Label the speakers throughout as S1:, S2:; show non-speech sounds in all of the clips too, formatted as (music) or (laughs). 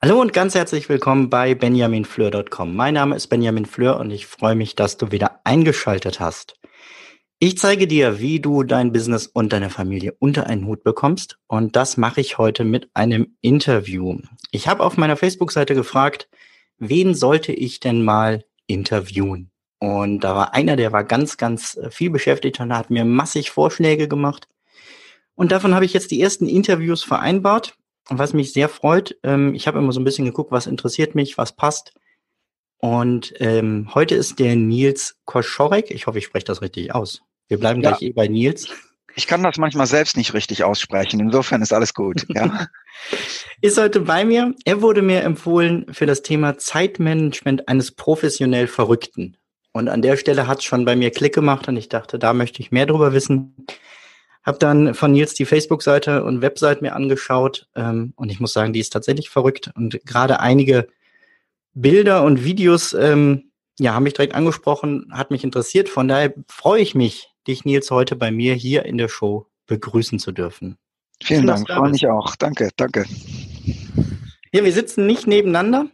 S1: Hallo und ganz herzlich willkommen bei benjaminfleur.com. Mein Name ist Benjamin Fleur und ich freue mich, dass du wieder eingeschaltet hast. Ich zeige dir, wie du dein Business und deine Familie unter einen Hut bekommst. Und das mache ich heute mit einem Interview. Ich habe auf meiner Facebook-Seite gefragt, wen sollte ich denn mal interviewen? Und da war einer, der war ganz, ganz äh, viel beschäftigt und hat mir massig Vorschläge gemacht. Und davon habe ich jetzt die ersten Interviews vereinbart. Und was mich sehr freut, ähm, ich habe immer so ein bisschen geguckt, was interessiert mich, was passt. Und ähm, heute ist der Nils Koschorek. Ich hoffe, ich spreche das richtig aus. Wir bleiben ja. gleich eh bei Nils.
S2: Ich kann das manchmal selbst nicht richtig aussprechen. Insofern ist alles gut. Ja. (laughs)
S1: ist heute bei mir. Er wurde mir empfohlen für das Thema Zeitmanagement eines professionell Verrückten. Und an der Stelle hat es schon bei mir Klick gemacht und ich dachte, da möchte ich mehr drüber wissen. Hab dann von Nils die Facebook-Seite und Website mir angeschaut ähm, und ich muss sagen, die ist tatsächlich verrückt. Und gerade einige Bilder und Videos ähm, ja, haben mich direkt angesprochen, hat mich interessiert. Von daher freue ich mich, dich, Nils, heute bei mir hier in der Show begrüßen zu dürfen.
S2: Vielen Dank, freue mich auch. Danke, danke.
S1: Ja, wir sitzen nicht nebeneinander,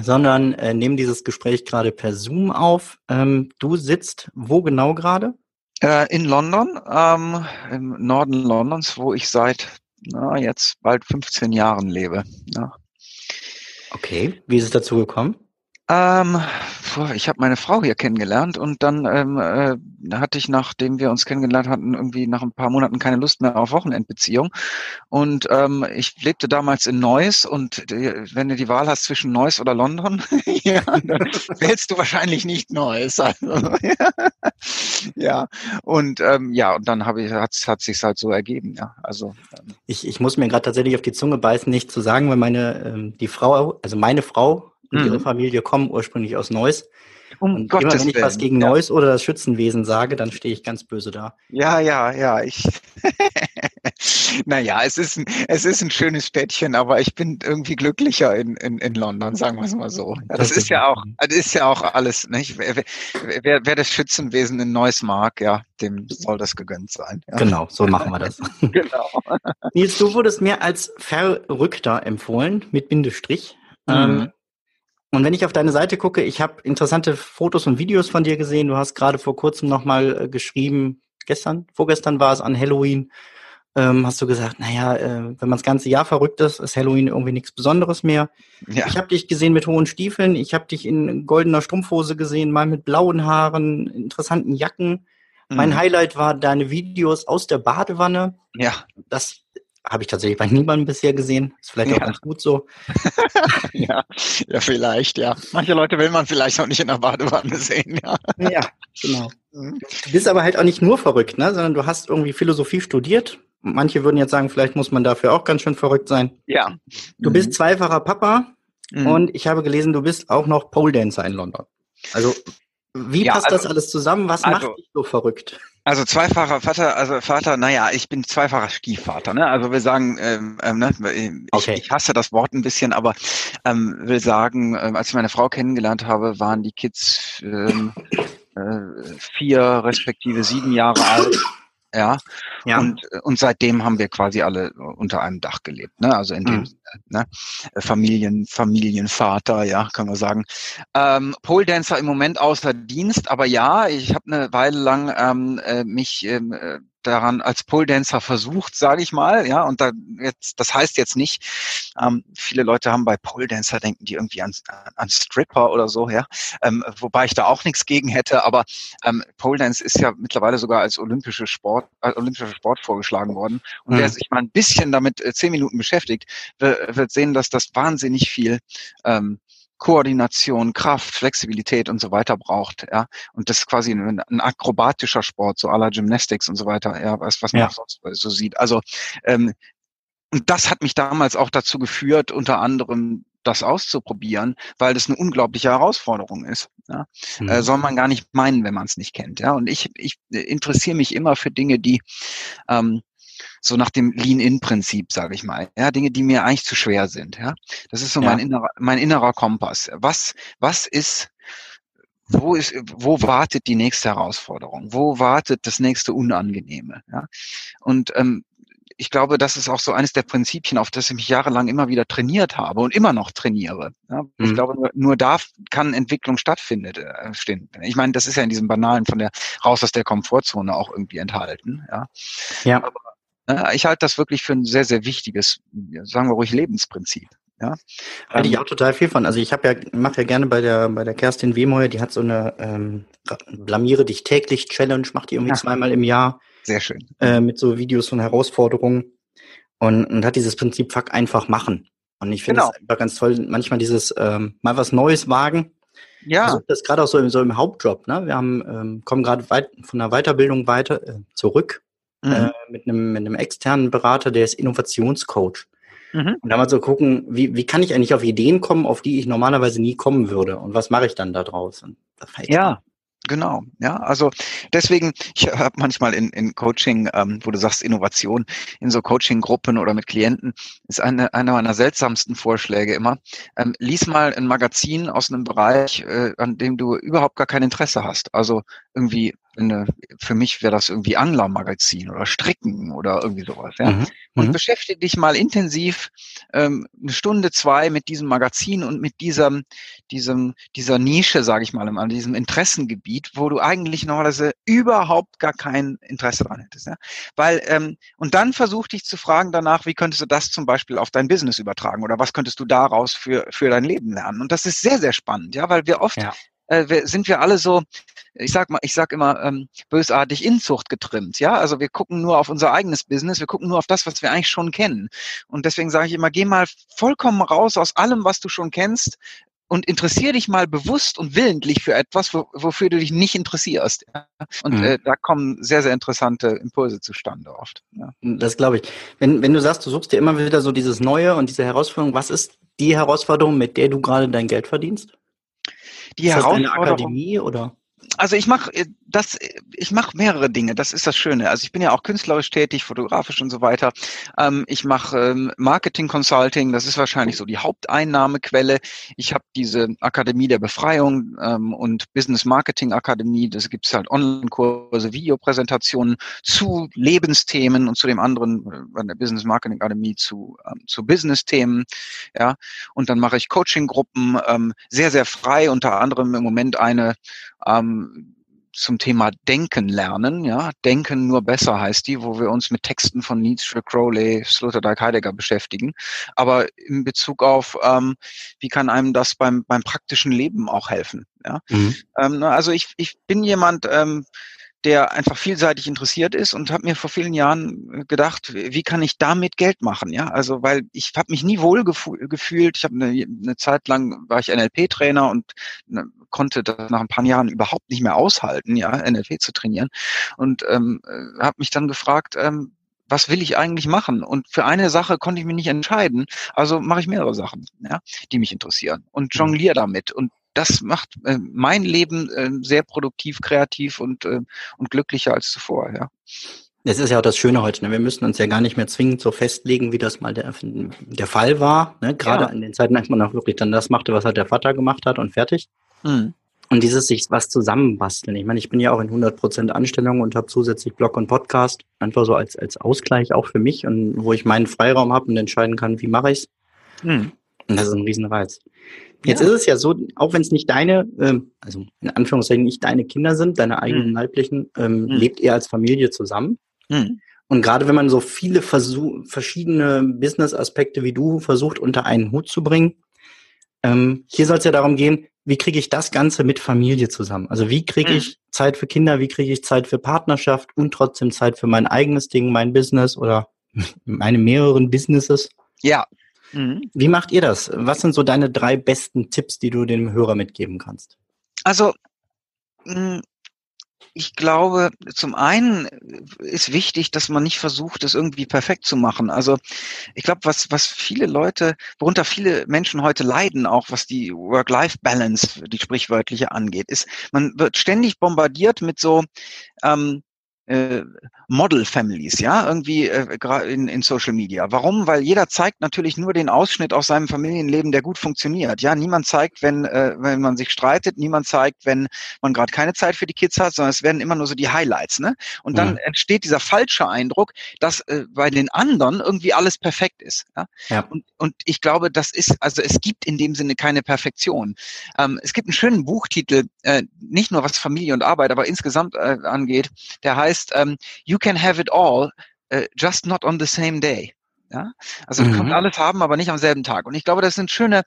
S1: sondern äh, nehmen dieses Gespräch gerade per Zoom auf. Ähm, du sitzt wo genau gerade?
S2: Äh, in London, ähm, im Norden Londons, wo ich seit na, jetzt bald 15 Jahren lebe. Ja.
S1: Okay, wie ist es dazu gekommen?
S2: Ähm, ich habe meine Frau hier kennengelernt und dann ähm, äh, hatte ich, nachdem wir uns kennengelernt hatten, irgendwie nach ein paar Monaten keine Lust mehr auf Wochenendbeziehung. Und ähm, ich lebte damals in Neuss und äh, wenn du die Wahl hast zwischen Neuss oder London, (laughs) ja, dann wählst du wahrscheinlich nicht Neuss. Also, (laughs) ja, und ähm, ja, und dann habe ich, hat, hat sich halt so ergeben, ja. Also
S1: ähm, ich, ich muss mir gerade tatsächlich auf die Zunge beißen, nicht zu sagen, weil meine ähm, die Frau, also meine Frau und mhm. ihre Familie kommen ursprünglich aus Neuss. Um und Gottes immer wenn ich Willen. was gegen ja. Neuss oder das Schützenwesen sage, dann stehe ich ganz böse da.
S2: Ja, ja, ja, ich. (laughs) naja, es ist, ein, es ist ein schönes Städtchen, aber ich bin irgendwie glücklicher in, in, in London, sagen wir es mal so. Das, ist ja auch, das ist ja auch alles, nicht? Wer, wer, wer das Schützenwesen in Neuss mag, ja, dem soll das gegönnt sein. Ja.
S1: Genau, so machen wir das. (laughs) genau. Nils, du wurdest mir als Verrückter empfohlen, mit Bindestrich. Mhm. Ähm, und wenn ich auf deine Seite gucke, ich habe interessante Fotos und Videos von dir gesehen. Du hast gerade vor kurzem nochmal äh, geschrieben, gestern, vorgestern war es an Halloween, ähm, hast du gesagt, naja, äh, wenn man das ganze Jahr verrückt ist, ist Halloween irgendwie nichts Besonderes mehr. Ja. Ich habe dich gesehen mit hohen Stiefeln, ich habe dich in goldener Strumpfhose gesehen, mal mit blauen Haaren, interessanten Jacken. Mhm. Mein Highlight war deine Videos aus der Badewanne. Ja. Das habe ich tatsächlich bei niemandem bisher gesehen. Ist vielleicht auch ja. ganz gut so. (laughs)
S2: ja, ja, vielleicht, ja. Manche Leute will man vielleicht auch nicht in der Badewanne sehen, ja.
S1: Ja, genau. Mhm. Du bist aber halt auch nicht nur verrückt, ne? sondern du hast irgendwie Philosophie studiert. Manche würden jetzt sagen, vielleicht muss man dafür auch ganz schön verrückt sein.
S2: Ja.
S1: Du mhm. bist zweifacher Papa mhm. und ich habe gelesen, du bist auch noch Pole Dancer in London. Also, wie ja, passt also, das alles zusammen? Was also, macht dich so verrückt?
S2: Also zweifacher Vater, also Vater, naja, ich bin zweifacher Stiefvater, ne? Also wir sagen, ähm, ähm, ne? ich, okay. ich hasse das Wort ein bisschen, aber ähm, will sagen, ähm, als ich meine Frau kennengelernt habe, waren die Kids ähm, äh, vier respektive sieben Jahre alt. Ja. ja. Und, und seitdem haben wir quasi alle unter einem Dach gelebt, ne? Also in dem mhm. ne? Familien, Familienvater, ja, kann man sagen. Ähm, Pole Dancer im Moment außer Dienst, aber ja, ich habe eine Weile lang ähm, äh, mich ähm, äh, daran als Pole Dancer versucht, sage ich mal, ja, und da jetzt, das heißt jetzt nicht, ähm, viele Leute haben bei Pole Dancer denken die irgendwie an, an Stripper oder so, ja, ähm, wobei ich da auch nichts gegen hätte, aber ähm, Pole Dance ist ja mittlerweile sogar als olympische Sport, als olympischer Sport vorgeschlagen worden und mhm. wer sich mal ein bisschen damit äh, zehn Minuten beschäftigt, wird, wird sehen, dass das wahnsinnig viel ähm, Koordination, Kraft, Flexibilität und so weiter braucht, ja. Und das ist quasi ein, ein akrobatischer Sport, so aller Gymnastics und so weiter, ja, was, was man ja. sonst so sieht. Also ähm, und das hat mich damals auch dazu geführt, unter anderem das auszuprobieren, weil das eine unglaubliche Herausforderung ist. Ja? Äh, mhm. Äh, soll man gar nicht meinen, wenn man es nicht kennt. Ja? Und ich, ich interessiere mich immer für Dinge, die ähm, so nach dem Lean-In-Prinzip, sage ich mal. Ja, Dinge, die mir eigentlich zu schwer sind. Ja, das ist so ja. mein innerer, mein innerer Kompass. Was, was ist wo ist, wo wartet die nächste Herausforderung? Wo wartet das nächste Unangenehme? Ja? Und ähm, ich glaube, das ist auch so eines der Prinzipien, auf das ich mich jahrelang immer wieder trainiert habe und immer noch trainiere. Ja, mhm. Ich glaube, nur, nur da kann Entwicklung stattfinden. Äh, ich meine, das ist ja in diesem Banalen von der raus aus der Komfortzone auch irgendwie enthalten. Ja. ja. Aber, ich halte das wirklich für ein sehr, sehr wichtiges, sagen wir ruhig, Lebensprinzip. Ja.
S1: Halte ich ähm, auch total viel von. Also ich habe ja, mache ja gerne bei der bei der Kerstin Wehmeuer, die hat so eine ähm, blamiere dich täglich Challenge, macht die irgendwie ja. zweimal im Jahr.
S2: Sehr schön.
S1: Äh, mit so Videos von Herausforderungen und, und hat dieses Prinzip Fuck einfach machen. Und ich finde es genau. einfach ganz toll, manchmal dieses ähm, mal was Neues wagen. Ja. Ich das gerade auch so im, so im Hauptjob. Ne? Wir haben ähm, kommen gerade weit von der Weiterbildung weiter äh, zurück mhm. äh, mit einem mit einem externen Berater, der ist Innovationscoach. Mhm. Und da mal so gucken, wie, wie kann ich eigentlich auf Ideen kommen, auf die ich normalerweise nie kommen würde und was mache ich dann da draußen?
S2: Ja, Genau, ja, also deswegen, ich habe manchmal in, in Coaching, ähm, wo du sagst Innovation, in so Coaching-Gruppen oder mit Klienten, ist eine, einer meiner seltsamsten Vorschläge immer, ähm, lies mal ein Magazin aus einem Bereich, äh, an dem du überhaupt gar kein Interesse hast. Also irgendwie eine, für mich wäre das irgendwie Anglermagazin oder Stricken oder irgendwie sowas. Ja? Mhm. Und mhm. beschäftige dich mal intensiv ähm, eine Stunde, zwei mit diesem Magazin und mit diesem, diesem, dieser Nische, sage ich mal, an diesem Interessengebiet, wo du eigentlich normalerweise überhaupt gar kein Interesse dran hättest. Ja? Weil, ähm, und dann versuch dich zu fragen danach, wie könntest du das zum Beispiel auf dein Business übertragen oder was könntest du daraus für, für dein Leben lernen? Und das ist sehr, sehr spannend, ja, weil wir oft ja äh, sind wir alle so, ich sag mal, ich sag immer ähm, bösartig Inzucht getrimmt. Ja, also wir gucken nur auf unser eigenes Business, wir gucken nur auf das, was wir eigentlich schon kennen. Und deswegen sage ich immer, geh mal vollkommen raus aus allem, was du schon kennst, und interessier dich mal bewusst und willentlich für etwas, wo, wofür du dich nicht interessierst. Und mhm. äh, da kommen sehr, sehr interessante Impulse zustande oft.
S1: Ja. Das glaube ich. Wenn, wenn du sagst, du suchst dir immer wieder so dieses Neue und diese Herausforderung, was ist die Herausforderung, mit der du gerade dein Geld verdienst?
S2: Die ist Herausforderung. Das eine Akademie oder? Also ich mache äh, das, ich mache mehrere Dinge. Das ist das Schöne. Also ich bin ja auch künstlerisch tätig, fotografisch und so weiter. Ähm, ich mache ähm, Marketing Consulting. Das ist wahrscheinlich so die Haupteinnahmequelle. Ich habe diese Akademie der Befreiung ähm, und Business Marketing Akademie. Das gibt's halt Online-Kurse, Videopräsentationen zu Lebensthemen und zu dem anderen äh, der Business Marketing Akademie zu ähm, zu Business-Themen. Ja, und dann mache ich Coaching-Gruppen ähm, sehr sehr frei. Unter anderem im Moment eine ähm, zum Thema Denken lernen, ja, Denken nur besser heißt die, wo wir uns mit Texten von Nietzsche, Crowley, Sloterdijk, Heidegger beschäftigen. Aber in Bezug auf, ähm, wie kann einem das beim, beim praktischen Leben auch helfen? Ja? Mhm. Ähm, also ich, ich bin jemand, ähm, der einfach vielseitig interessiert ist und habe mir vor vielen Jahren gedacht, wie kann ich damit Geld machen? Ja, also weil ich habe mich nie wohl gefühlt. Ich habe eine, eine Zeit lang war ich NLP-Trainer und ne, konnte das nach ein paar Jahren überhaupt nicht mehr aushalten, ja, NLP zu trainieren und ähm, äh, habe mich dann gefragt, ähm, was will ich eigentlich machen? Und für eine Sache konnte ich mich nicht entscheiden. Also mache ich mehrere Sachen, ja, die mich interessieren und mhm. jongliere damit. Und das macht äh, mein Leben äh, sehr produktiv, kreativ und, äh, und glücklicher als zuvor, ja.
S1: Das ist ja auch das Schöne heute. Ne? Wir müssen uns ja gar nicht mehr zwingend so festlegen, wie das mal der, der Fall war. Ne? Gerade ja. in den Zeiten, als man auch wirklich dann das machte, was halt der Vater gemacht hat und fertig. Mhm. Und dieses sich was zusammenbasteln. Ich meine, ich bin ja auch in 100% Anstellung und habe zusätzlich Blog und Podcast. Einfach so als, als Ausgleich auch für mich und wo ich meinen Freiraum habe und entscheiden kann, wie mache ich's. Mhm. Und das ist ein Riesenreiz. Jetzt ja. ist es ja so, auch wenn es nicht deine, ähm, also in Anführungszeichen nicht deine Kinder sind, deine eigenen mhm. leiblichen, ähm, mhm. lebt ihr als Familie zusammen. Mhm. Und gerade wenn man so viele Versuch, verschiedene Business-Aspekte wie du versucht unter einen Hut zu bringen, ähm, hier soll es ja darum gehen, wie kriege ich das Ganze mit Familie zusammen? Also wie kriege mhm. ich Zeit für Kinder, wie kriege ich Zeit für Partnerschaft und trotzdem Zeit für mein eigenes Ding, mein Business oder (laughs) meine mehreren Businesses?
S2: Ja,
S1: Mhm. Wie macht ihr das? Was sind so deine drei besten Tipps, die du dem Hörer mitgeben kannst?
S2: Also, hm, ich glaube, zum einen ist wichtig, dass man nicht versucht, es irgendwie perfekt zu machen. Also ich glaube, was, was viele Leute, worunter viele Menschen heute leiden, auch was die Work-Life-Balance, die sprichwörtliche angeht, ist, man wird ständig bombardiert mit so ähm, äh, Model Families, ja, irgendwie äh, in, in Social Media. Warum? Weil jeder zeigt natürlich nur den Ausschnitt aus seinem Familienleben, der gut funktioniert. Ja, niemand zeigt, wenn äh, wenn man sich streitet, niemand zeigt, wenn man gerade keine Zeit für die Kids hat, sondern es werden immer nur so die Highlights, ne? Und dann mhm. entsteht dieser falsche Eindruck, dass äh, bei den anderen irgendwie alles perfekt ist. Ja? ja. Und, und ich glaube, das ist also es gibt in dem Sinne keine Perfektion. Ähm, es gibt einen schönen Buchtitel, äh, nicht nur was Familie und Arbeit, aber insgesamt äh, angeht, der heißt ähm, You can have it all, uh, just not on the same day. Ja, also mhm. du kannst alles haben, aber nicht am selben Tag. Und ich glaube, das ist ein schöner,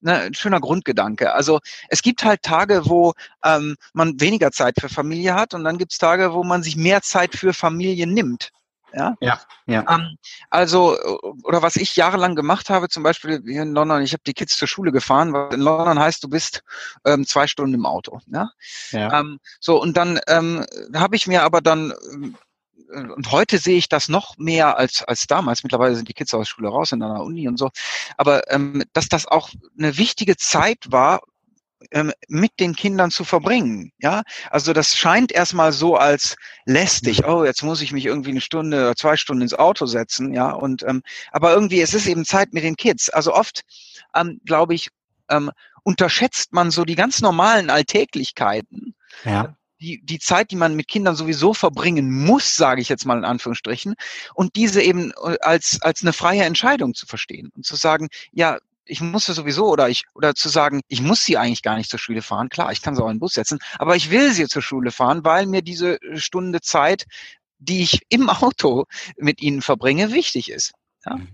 S2: ne, ein schöner Grundgedanke. Also es gibt halt Tage, wo ähm, man weniger Zeit für Familie hat und dann gibt es Tage, wo man sich mehr Zeit für Familie nimmt. Ja,
S1: ja. ja.
S2: Ähm, also, oder was ich jahrelang gemacht habe, zum Beispiel hier in London, ich habe die Kids zur Schule gefahren, weil in London heißt, du bist ähm, zwei Stunden im Auto. Ja. ja. Ähm, so, und dann ähm, habe ich mir aber dann und heute sehe ich das noch mehr als, als damals. Mittlerweile sind die Kids aus der Schule raus in einer Uni und so. Aber ähm, dass das auch eine wichtige Zeit war, ähm, mit den Kindern zu verbringen. Ja, also das scheint erstmal so als lästig. Mhm. Oh, jetzt muss ich mich irgendwie eine Stunde oder zwei Stunden ins Auto setzen. Ja, und ähm, aber irgendwie es ist eben Zeit mit den Kids. Also oft ähm, glaube ich ähm, unterschätzt man so die ganz normalen Alltäglichkeiten. Ja die, die Zeit, die man mit Kindern sowieso verbringen muss, sage ich jetzt mal in Anführungsstrichen, und diese eben äh, als, als eine freie Entscheidung zu verstehen und zu sagen, ja, ich muss sie sowieso oder ich oder zu sagen, ich muss sie eigentlich gar nicht zur Schule fahren. Klar, ich kann sie auch in den Bus setzen, aber ich will sie zur Schule fahren, weil mir diese Stunde Zeit, die ich im Auto mit ihnen verbringe, wichtig ist. Ja? Mhm.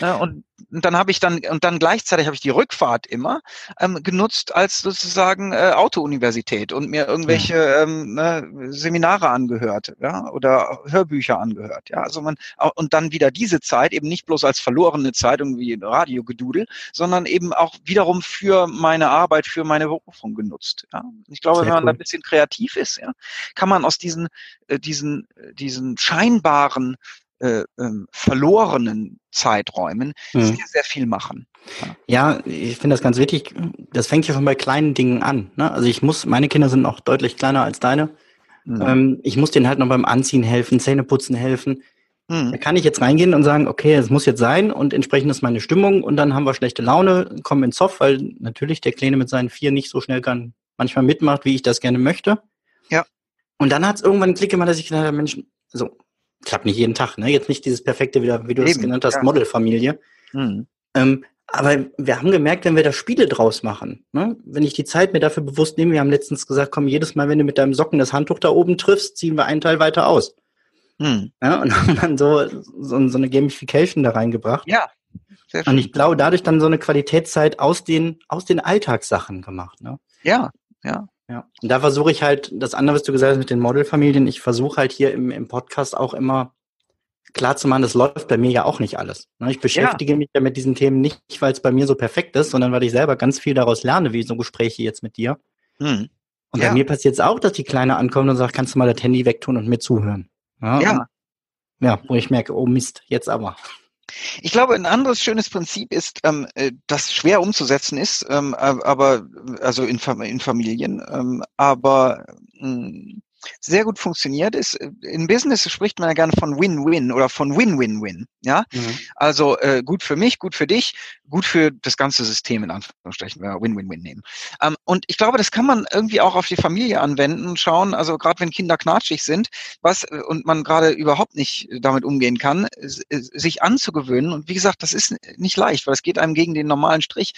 S2: ja und dann habe ich dann und dann gleichzeitig habe ich die Rückfahrt immer ähm, genutzt als sozusagen äh, Autouniversität und mir irgendwelche ähm, ne, Seminare angehört, ja, oder Hörbücher angehört, ja. Also man und dann wieder diese Zeit eben nicht bloß als verlorene Zeit irgendwie Radiogedudel, sondern eben auch wiederum für meine Arbeit, für meine Berufung genutzt. Ja. Ich glaube, Sehr wenn man cool. da ein bisschen kreativ ist, ja, kann man aus diesen äh, diesen äh, diesen scheinbaren äh, ähm, verlorenen Zeiträumen mhm. sehr, sehr viel machen.
S1: Ja, ich finde das ganz wichtig. Das fängt ja schon bei kleinen Dingen an. Ne? Also ich muss, meine Kinder sind noch deutlich kleiner als deine. Mhm. Ähm, ich muss denen halt noch beim Anziehen helfen, Zähneputzen helfen. Mhm. Da kann ich jetzt reingehen und sagen, okay, es muss jetzt sein und entsprechend ist meine Stimmung und dann haben wir schlechte Laune, kommen ins Zoff, weil natürlich der Kleine mit seinen vier nicht so schnell kann, manchmal mitmacht, wie ich das gerne möchte.
S2: Ja.
S1: Und dann hat es irgendwann einen Klick gemacht, dass ich gedacht habe, Mensch, so, klappt nicht jeden Tag, ne? Jetzt nicht dieses perfekte, wie, du es genannt hast, ja. Modelfamilie. Mhm. Ähm, aber wir haben gemerkt, wenn wir da Spiele draus machen, ne? wenn ich die Zeit mir dafür bewusst nehme, wir haben letztens gesagt, komm, jedes Mal, wenn du mit deinem Socken das Handtuch da oben triffst, ziehen wir einen Teil weiter aus. Mhm. Ja, und (laughs) haben dann so, so, so eine Gamification da reingebracht.
S2: Ja.
S1: Sehr schön. Und ich glaube, dadurch dann so eine Qualitätszeit aus den, aus den Alltagssachen gemacht. Ne?
S2: Ja, ja.
S1: Ja, und da versuche ich halt, das andere, was du gesagt hast mit den Modelfamilien, ich versuche halt hier im, im Podcast auch immer klar zu machen, das läuft bei mir ja auch nicht alles. Ne, ich beschäftige ja. mich ja mit diesen Themen nicht, weil es bei mir so perfekt ist, sondern weil ich selber ganz viel daraus lerne, wie so Gespräche jetzt mit dir. Hm. Und ja. bei mir passiert es auch, dass die Kleine ankommt und sagt, kannst du mal das Handy wegtun und mir zuhören. Ja. Ja, ja wo ich merke, oh Mist, jetzt aber.
S2: Ich glaube, ein anderes schönes Prinzip ist, ähm, äh, das schwer umzusetzen ist, ähm, aber also in, in Familien, ähm, aber mh, hm, sehr gut funktioniert ist. Äh, in Business spricht man ja gerne von Win-Win oder von Win-Win-Win. Ja, mhm. also äh, gut für mich, gut für dich, gut für das ganze System in Anführungsstrichen, wenn wir Win-Win-Win nehmen. Ähm, und ich glaube, das kann man irgendwie auch auf die Familie anwenden und schauen. Also gerade wenn Kinder knatschig sind, was äh, und man gerade überhaupt nicht damit umgehen kann, äh, sich anzugewöhnen. Und wie gesagt, das ist nicht leicht, weil es geht einem gegen den normalen Strich.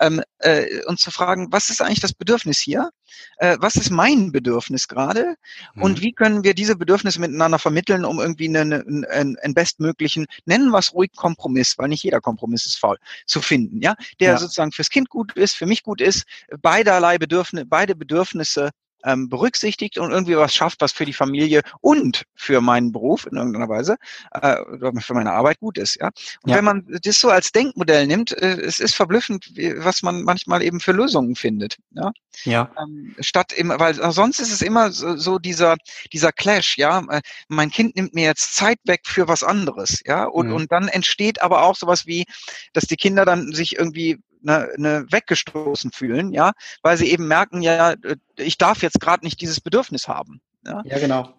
S2: Ähm, äh, und zu fragen, was ist eigentlich das Bedürfnis hier? Äh, was ist mein Bedürfnis gerade? Mhm. Und wie können wir diese Bedürfnisse miteinander vermitteln, um irgendwie einen, einen, einen bestmöglichen, nennen wir es ruhig Kompromiss, weil nicht jeder Kompromiss ist faul, zu finden, ja, der ja. sozusagen fürs Kind gut ist, für mich gut ist, beiderlei Bedürfnisse, beide Bedürfnisse ähm, berücksichtigt und irgendwie was schafft, was für die Familie und für meinen Beruf in irgendeiner Weise äh, oder für meine Arbeit gut ist. Ja. Und ja. wenn man das so als Denkmodell nimmt, äh, es ist verblüffend, was man manchmal eben für Lösungen findet. Ja. ja. Ähm, statt immer, weil sonst ist es immer so, so dieser dieser Clash. Ja, äh, mein Kind nimmt mir jetzt Zeit weg für was anderes. Ja, und mhm. und dann entsteht aber auch sowas wie, dass die Kinder dann sich irgendwie ne, ne weggestoßen fühlen, ja, weil sie eben merken, ja, äh, ich darf jetzt gerade nicht dieses Bedürfnis haben.
S1: Ja, ja genau.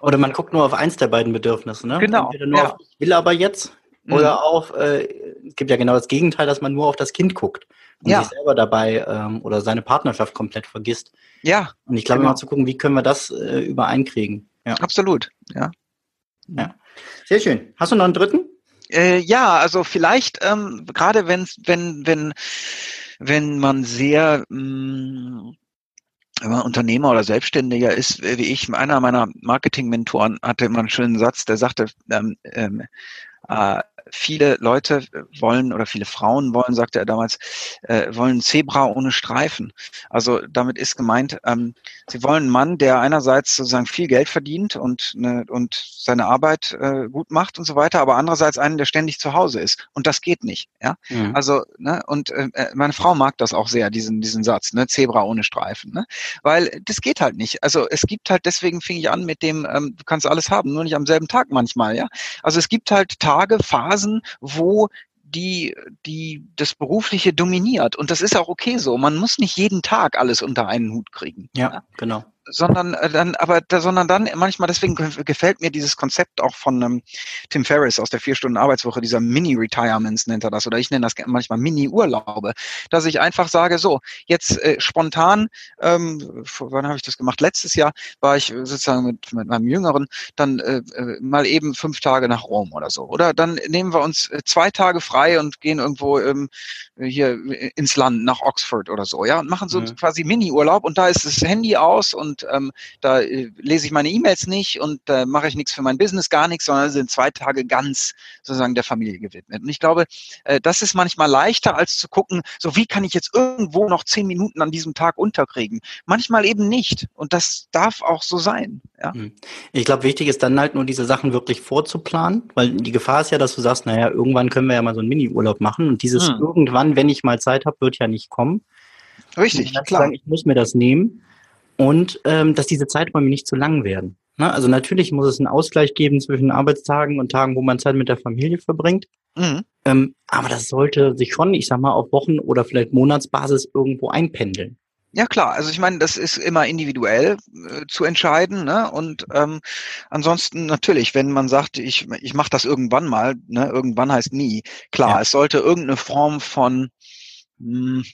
S1: Oder man guckt nur auf eins der beiden Bedürfnisse, ne?
S2: Genau.
S1: Entweder nur
S2: ja.
S1: auf ich will aber jetzt oder mhm. auf, äh, es gibt ja genau das Gegenteil, dass man nur auf das Kind guckt und ja. sich selber dabei ähm, oder seine Partnerschaft komplett vergisst.
S2: Ja.
S1: Und ich glaube genau. mal zu gucken, wie können wir das äh, übereinkriegen.
S2: Ja. Absolut, ja.
S1: Ja. Sehr schön. Hast du noch einen dritten?
S2: Äh, ja, also vielleicht ähm, gerade wenn wenn wenn wenn man sehr mh, mm, wenn man Unternehmer oder Selbstständiger ist, wie ich, einer meiner Marketing-Mentoren hatte immer einen schönen Satz, der sagte, ähm, ähm, äh, viele Leute wollen oder viele Frauen wollen, sagte er damals, äh, wollen Zebra ohne Streifen. Also damit ist gemeint, ähm, sie wollen einen Mann, der einerseits sozusagen viel Geld verdient und, ne, und seine Arbeit äh, gut macht und so weiter, aber andererseits einen, der ständig zu Hause ist. Und das geht nicht. Ja, mhm. also ne, und äh, äh meine Frau mag das auch sehr, diesen diesen Satz, ne, Zebra ohne Streifen, ne, weil das geht halt nicht. Also es gibt halt, deswegen fing ich an mit dem, ähm, du kannst alles haben, nur nicht am selben Tag manchmal. Ja, also es gibt halt Tage, Phasen, wo die, die das Berufliche dominiert. Und das ist auch okay so. Man muss nicht jeden Tag alles unter einen Hut kriegen.
S1: Ja, ja? genau
S2: sondern äh, dann, aber da, sondern dann manchmal, deswegen gefällt mir dieses Konzept auch von ähm, Tim Ferriss aus der vier Stunden Arbeitswoche, dieser Mini-Retirements nennt er das, oder ich nenne das manchmal Mini-Urlaube, dass ich einfach sage, so, jetzt äh, spontan, ähm, wann habe ich das gemacht? Letztes Jahr war ich sozusagen mit, mit meinem Jüngeren dann äh, äh, mal eben fünf Tage nach Rom oder so. Oder dann nehmen wir uns äh, zwei Tage frei und gehen irgendwo ähm, hier ins Land, nach Oxford oder so, ja, und machen so mhm. quasi Mini-Urlaub und da ist das Handy aus und und ähm, da äh, lese ich meine E-Mails nicht und da äh, mache ich nichts für mein Business, gar nichts, sondern sind zwei Tage ganz sozusagen der Familie gewidmet. Und ich glaube, äh, das ist manchmal leichter, als zu gucken, so wie kann ich jetzt irgendwo noch zehn Minuten an diesem Tag unterkriegen. Manchmal eben nicht. Und das darf auch so sein. Ja? Hm.
S1: Ich glaube, wichtig ist dann halt nur diese Sachen wirklich vorzuplanen, weil die Gefahr ist ja, dass du sagst, naja, irgendwann können wir ja mal so einen Mini-Urlaub machen und dieses hm. irgendwann, wenn ich mal Zeit habe, wird ja nicht kommen.
S2: Richtig, klar.
S1: Sagen, ich muss mir das nehmen und ähm, dass diese Zeiträume nicht zu lang werden. Ne? Also natürlich muss es einen Ausgleich geben zwischen Arbeitstagen und Tagen, wo man Zeit mit der Familie verbringt. Mhm. Ähm, aber das sollte sich schon, ich sag mal, auf Wochen- oder vielleicht Monatsbasis irgendwo einpendeln.
S2: Ja klar, also ich meine, das ist immer individuell äh, zu entscheiden, ne? Und ähm, ansonsten natürlich, wenn man sagt, ich ich mache das irgendwann mal, ne? Irgendwann heißt nie. Klar, ja. es sollte irgendeine Form von mh, hm,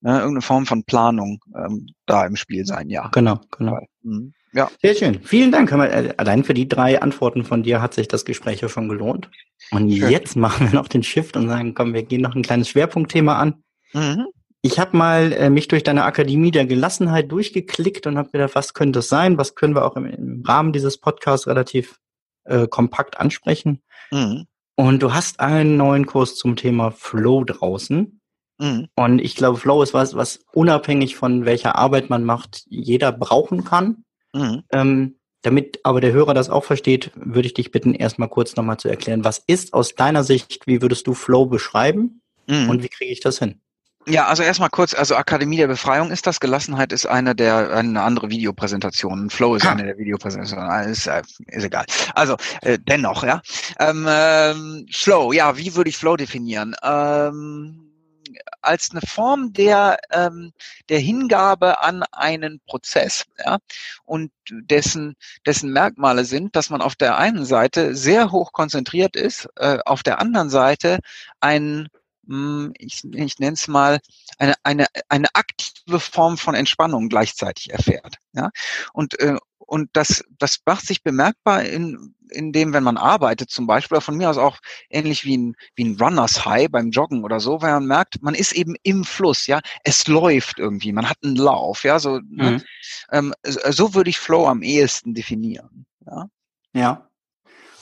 S2: ne, irgendeine Form von Planung ähm, da im Spiel sein, ja.
S1: Genau, genau. Mhm. Ja. Sehr schön. Vielen Dank. Äh, allein für die drei Antworten von dir hat sich das Gespräch ja schon gelohnt. Und schön. jetzt machen wir noch den Shift und sagen, komm, wir gehen noch ein kleines Schwerpunktthema an. Mhm. Ich habe mal äh, mich durch deine Akademie der Gelassenheit durchgeklickt und habe gedacht, was könnte es sein? Was können wir auch im, im Rahmen dieses Podcasts relativ äh, kompakt ansprechen? Mhm. Und du hast einen neuen Kurs zum Thema Flow draußen. Mhm. Und ich glaube, Flow ist was, was unabhängig von welcher Arbeit man macht, jeder brauchen kann. Mhm. Ähm, damit aber der Hörer das auch versteht, würde ich dich bitten, erstmal kurz nochmal zu erklären, was ist aus deiner Sicht, wie würdest du Flow beschreiben mhm. und wie kriege ich das hin?
S2: Ja, also erstmal kurz, also Akademie der Befreiung ist das, Gelassenheit ist eine der eine andere Videopräsentation, Flow ist ha. eine der Videopräsentationen, ist, äh, ist egal. Also äh, dennoch, ja. Ähm, ähm, Flow, ja, wie würde ich Flow definieren? Ähm, als eine Form der, ähm, der Hingabe an einen Prozess ja, und dessen, dessen Merkmale sind, dass man auf der einen Seite sehr hoch konzentriert ist, äh, auf der anderen Seite ein hm, ich, ich nenne es mal, eine, eine, eine aktive Form von Entspannung gleichzeitig erfährt. Ja? Und, äh, und das, das macht sich bemerkbar in, in dem, wenn man arbeitet zum Beispiel, oder von mir aus auch ähnlich wie ein, wie ein Runners High beim Joggen oder so, weil man merkt, man ist eben im Fluss, ja, es läuft irgendwie, man hat einen Lauf, ja, so, ne? mhm. ne? ähm, so würde ich Flow am ehesten definieren, ja.
S1: Ja.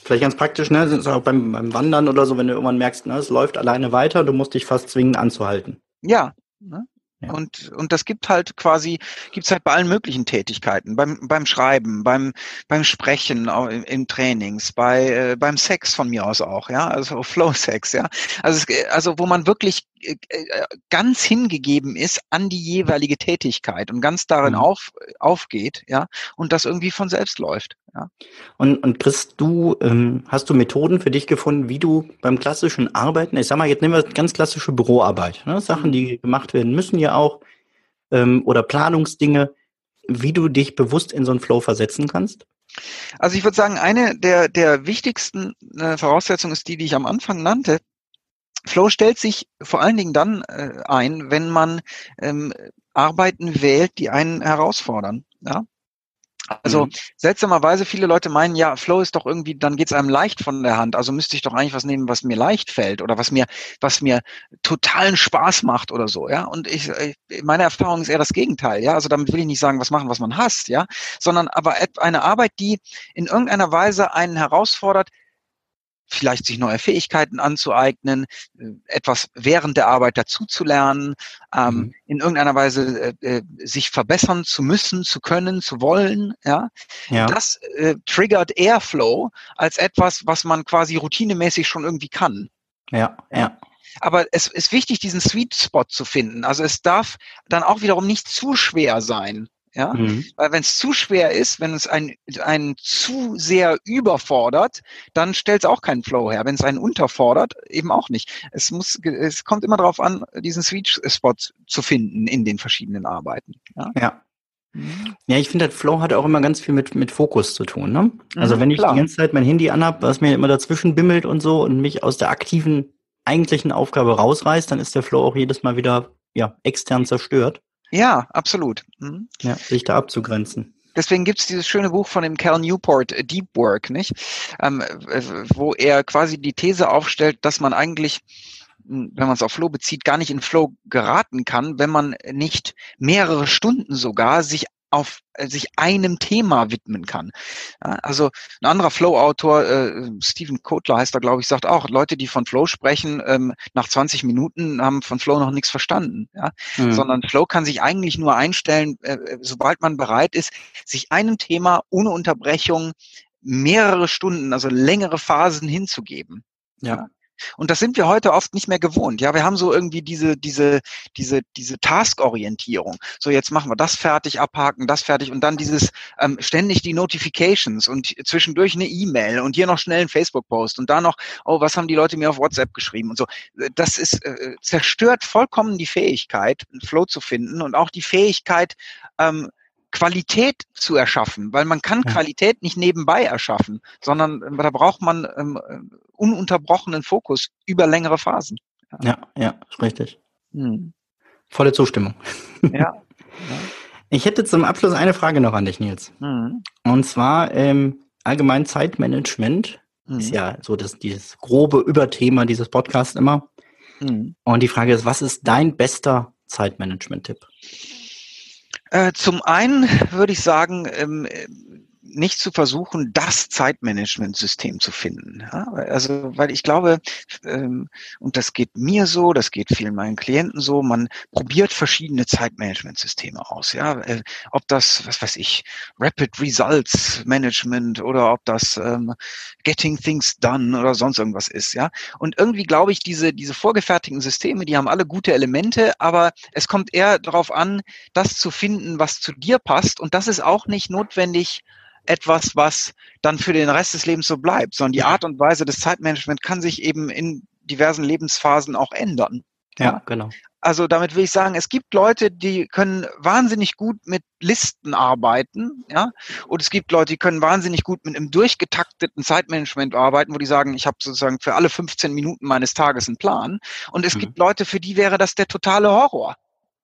S1: Vielleicht ganz praktisch, ne, sind auch beim, beim Wandern oder so, wenn du irgendwann merkst, ne, es läuft alleine weiter, du musst dich fast zwingen anzuhalten.
S2: Ja, ne? Ja. Und, und das gibt halt quasi, gibt's halt bei allen möglichen Tätigkeiten, beim, beim Schreiben, beim, beim Sprechen in, in Trainings, bei, äh, beim Sex von mir aus auch, ja, also (laughs) Flow Sex, ja. Also, es, also wo man wirklich äh, äh, ganz hingegeben ist an die jeweilige Tätigkeit und ganz darin mhm. auf, aufgeht, ja, und das irgendwie von selbst läuft. Ja.
S1: Und, und Chris, du ähm, hast du Methoden für dich gefunden, wie du beim klassischen Arbeiten, ich sag mal, jetzt nehmen wir ganz klassische Büroarbeit, ne? Sachen, die gemacht werden müssen ja auch, ähm, oder Planungsdinge, wie du dich bewusst in so einen Flow versetzen kannst?
S2: Also ich würde sagen, eine der, der wichtigsten äh, Voraussetzungen ist die, die ich am Anfang nannte. Flow stellt sich vor allen Dingen dann äh, ein, wenn man ähm, Arbeiten wählt, die einen herausfordern. Ja? Also mhm. seltsamerweise viele Leute meinen, ja, Flow ist doch irgendwie, dann geht's einem leicht von der Hand. Also müsste ich doch eigentlich was nehmen, was mir leicht fällt oder was mir, was mir totalen Spaß macht oder so, ja. Und ich, meine Erfahrung ist eher das Gegenteil, ja. Also damit will ich nicht sagen, was machen, was man hasst, ja, sondern aber eine Arbeit, die in irgendeiner Weise einen herausfordert, vielleicht sich neue Fähigkeiten anzueignen, äh, etwas während der Arbeit dazuzulernen, ähm, mhm. in irgendeiner Weise äh, äh, sich verbessern zu müssen, zu können, zu wollen. Ja, ja. das äh, triggert Airflow als etwas, was man quasi routinemäßig schon irgendwie kann.
S1: Ja, ja.
S2: Aber es ist wichtig, diesen Sweet Spot zu finden. Also es darf dann auch wiederum nicht zu schwer sein. Ja, mhm. weil wenn es zu schwer ist, wenn es einen, einen zu sehr überfordert, dann stellt es auch keinen Flow her. Wenn es einen unterfordert, eben auch nicht. Es muss, es kommt immer darauf an, diesen Sweet Spot zu finden in den verschiedenen Arbeiten.
S1: Ja. ja. Mhm. Ja, ich finde, Flow hat auch immer ganz viel mit, mit Fokus zu tun. Ne? Also mhm, wenn ich klar. die ganze Zeit mein Handy anhab, was mir immer dazwischen bimmelt und so und mich aus der aktiven eigentlichen Aufgabe rausreißt, dann ist der Flow auch jedes Mal wieder ja, extern zerstört.
S2: Ja, absolut.
S1: Mhm. Ja, sich da abzugrenzen.
S2: Deswegen gibt es dieses schöne Buch von dem Cal Newport, äh, Deep Work, nicht? Ähm, wo er quasi die These aufstellt, dass man eigentlich hm, wenn man es auf Flow bezieht, gar nicht in Flow geraten kann, wenn man nicht mehrere Stunden sogar sich auf äh, sich einem Thema widmen kann. also ein anderer Flow-Autor, äh, Stephen Kotler heißt er, glaube ich, sagt auch, Leute, die von Flow sprechen, ähm, nach 20 Minuten haben von Flow noch nichts verstanden. Ja? Mhm. Sondern Flow kann sich eigentlich nur einstellen, äh, sobald man bereit ist, sich einem Thema ohne Unterbrechung mehrere Stunden, also längere Phasen hinzugeben. Ja. Und das sind wir heute oft nicht mehr gewohnt. Ja, wir haben so irgendwie diese, diese, diese, diese Task-Orientierung. So, jetzt machen wir das fertig, abhaken, das fertig und dann dieses ähm, ständig die Notifications und zwischendurch eine E-Mail und hier noch schnell ein Facebook-Post und da noch, oh, was haben die Leute mir auf WhatsApp geschrieben und so. Das ist äh, zerstört vollkommen die Fähigkeit, einen Flow zu finden und auch die Fähigkeit, ähm, Qualität zu erschaffen, weil man kann ja. Qualität nicht nebenbei erschaffen, sondern äh, da braucht man ähm, äh, ununterbrochenen Fokus über längere Phasen.
S1: Ja, ja, ja richtig. Hm. Volle Zustimmung. Ja. ja. (laughs) Ich hätte zum Abschluss eine Frage noch an dich, Nils. Mhm. Und zwar ähm, allgemein Zeitmanagement mhm. ist ja so das, dieses grobe Überthema dieses Podcasts immer. Mhm. Und die Frage ist, was ist dein bester Zeitmanagement-Tipp?
S2: Äh, zum einen würde ich sagen, ähm, nicht zu versuchen, das Zeitmanagementsystem zu finden. Ja, also, weil ich glaube, ähm, und das geht mir so, das geht vielen meinen Klienten so, man probiert verschiedene Zeitmanagementsysteme aus. Ja, äh, ob das, was weiß ich, Rapid Results Management oder ob das ähm, Getting Things Done oder sonst irgendwas ist. Ja, und irgendwie glaube ich, diese diese vorgefertigten Systeme, die haben alle gute Elemente, aber es kommt eher darauf an, das zu finden, was zu dir passt. Und das ist auch nicht notwendig etwas, was dann für den Rest des Lebens so bleibt, sondern die Art und Weise des Zeitmanagements kann sich eben in diversen Lebensphasen auch ändern.
S1: Ja, ja, genau.
S2: Also damit will ich sagen, es gibt Leute, die können wahnsinnig gut mit Listen arbeiten, ja, und es gibt Leute, die können wahnsinnig gut mit einem durchgetakteten Zeitmanagement arbeiten, wo die sagen, ich habe sozusagen für alle 15 Minuten meines Tages einen Plan. Und es mhm. gibt Leute, für die wäre das der totale Horror.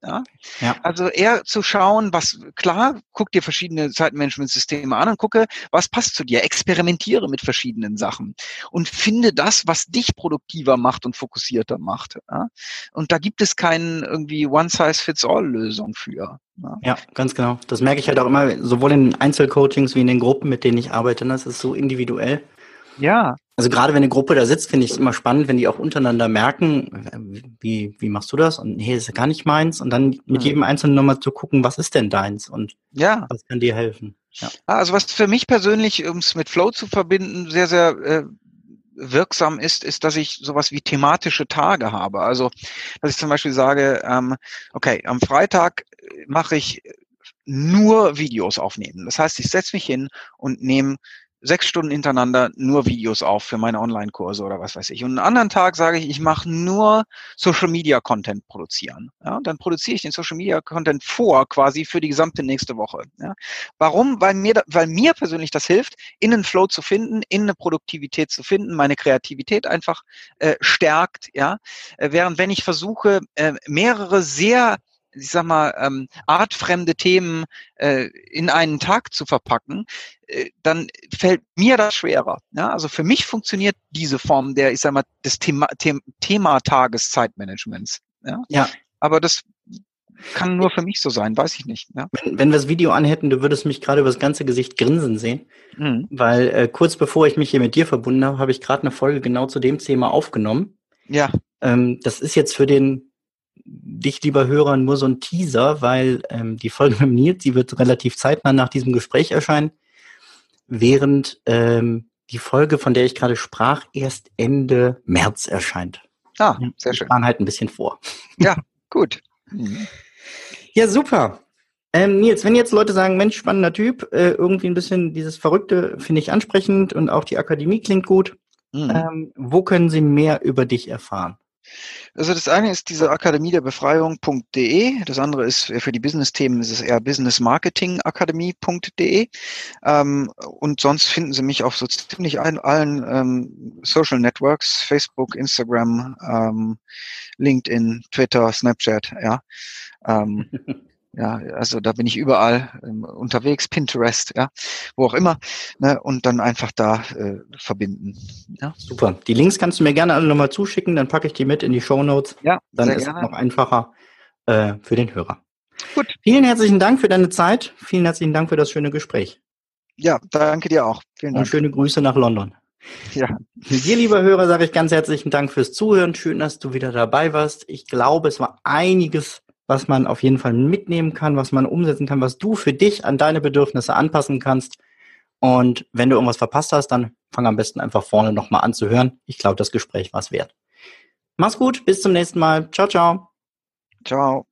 S2: Ja? ja? Also eher zu schauen, was, klar, guck dir verschiedene Zeitmanagementsysteme an und gucke, was passt zu dir. Experimentiere mit verschiedenen Sachen und finde das, was dich produktiver macht und fokussierter macht. Ja? Und da gibt es keinen irgendwie One-Size-Fits-All-Lösung für.
S1: Ja? ja, ganz genau. Das merke ich halt auch immer, sowohl in Einzelcoachings wie in den Gruppen, mit denen ich arbeite. Das ist so individuell.
S2: Ja.
S1: Also gerade wenn eine Gruppe da sitzt, finde ich es immer spannend, wenn die auch untereinander merken, wie, wie machst du das? Und nee, das ist ja gar nicht meins. Und dann mit mhm. jedem Einzelnen nochmal zu gucken, was ist denn deins und ja. was kann dir helfen.
S2: Ja. Ah, also was für mich persönlich, um es mit Flow zu verbinden, sehr, sehr äh, wirksam ist, ist, dass ich sowas wie thematische Tage habe. Also, dass ich zum Beispiel sage, ähm, okay, am Freitag mache ich nur Videos aufnehmen. Das heißt, ich setze mich hin und nehme sechs Stunden hintereinander nur Videos auf für meine Online-Kurse oder was weiß ich. Und einen anderen Tag sage ich, ich mache nur Social-Media-Content produzieren. Ja, und dann produziere ich den Social-Media-Content vor, quasi für die gesamte nächste Woche. Ja. Warum? Weil mir, weil mir persönlich das hilft, in einen Flow zu finden, in eine Produktivität zu finden, meine Kreativität einfach äh, stärkt. Ja, äh, während wenn ich versuche, äh, mehrere sehr ich sag mal, ähm, artfremde Themen äh, in einen Tag zu verpacken, äh, dann fällt mir das schwerer. Ja? Also für mich funktioniert diese Form der, ich sag mal, des Thema, Thema, Thema Tageszeitmanagements. Ja? ja. Aber das kann nur für mich so sein, weiß ich nicht. Ja?
S1: Wenn, wenn wir das Video anhätten, du würdest mich gerade über das ganze Gesicht grinsen sehen, mhm. weil äh, kurz bevor ich mich hier mit dir verbunden habe, habe ich gerade eine Folge genau zu dem Thema aufgenommen. Ja. Ähm, das ist jetzt für den dich, lieber Hörer, nur so ein Teaser, weil ähm, die Folge (laughs) mit Nils, die wird relativ zeitnah nach diesem Gespräch erscheinen, während ähm, die Folge, von der ich gerade sprach, erst Ende März erscheint.
S2: Ah, sehr schön. Wir
S1: fahren halt ein bisschen vor.
S2: Ja, gut. Mhm. (laughs)
S1: Ja, super. Ähm, Nils, wenn jetzt Leute sagen, Mensch, spannender Typ, äh, irgendwie ein bisschen dieses Verrückte finde ich ansprechend und auch die Akademie klingt gut, mhm. ähm, wo können sie mehr über dich erfahren?
S2: Also das eine ist diese Akademie der Befreiung.de. Das andere ist für die Business-Themen ist es eher businessmarketingakademie.de. Ähm, und sonst finden Sie mich auf so ziemlich allen, allen ähm, Social Networks, Facebook, Instagram, ähm, LinkedIn, Twitter, Snapchat, ja. Ähm, (laughs) Ja, also da bin ich überall ähm, unterwegs, Pinterest, ja, wo auch immer, ne, und dann einfach da äh, verbinden.
S1: Ja. Super. Die Links kannst du mir gerne alle nochmal zuschicken, dann packe ich die mit in die Show Notes. Ja, dann ist gerne. es noch einfacher äh, für den Hörer. Gut. Vielen herzlichen Dank für deine Zeit. Vielen herzlichen Dank für das schöne Gespräch.
S2: Ja, danke dir auch.
S1: Vielen Dank. Und schöne Grüße nach London. Ja. Dir, lieber Hörer, sage ich ganz herzlichen Dank fürs Zuhören. Schön, dass du wieder dabei warst. Ich glaube, es war einiges was man auf jeden Fall mitnehmen kann, was man umsetzen kann, was du für dich an deine Bedürfnisse anpassen kannst. Und wenn du irgendwas verpasst hast, dann fang am besten einfach vorne nochmal an zu hören. Ich glaube, das Gespräch war es wert. Mach's gut, bis zum nächsten Mal. Ciao, ciao.
S2: Ciao.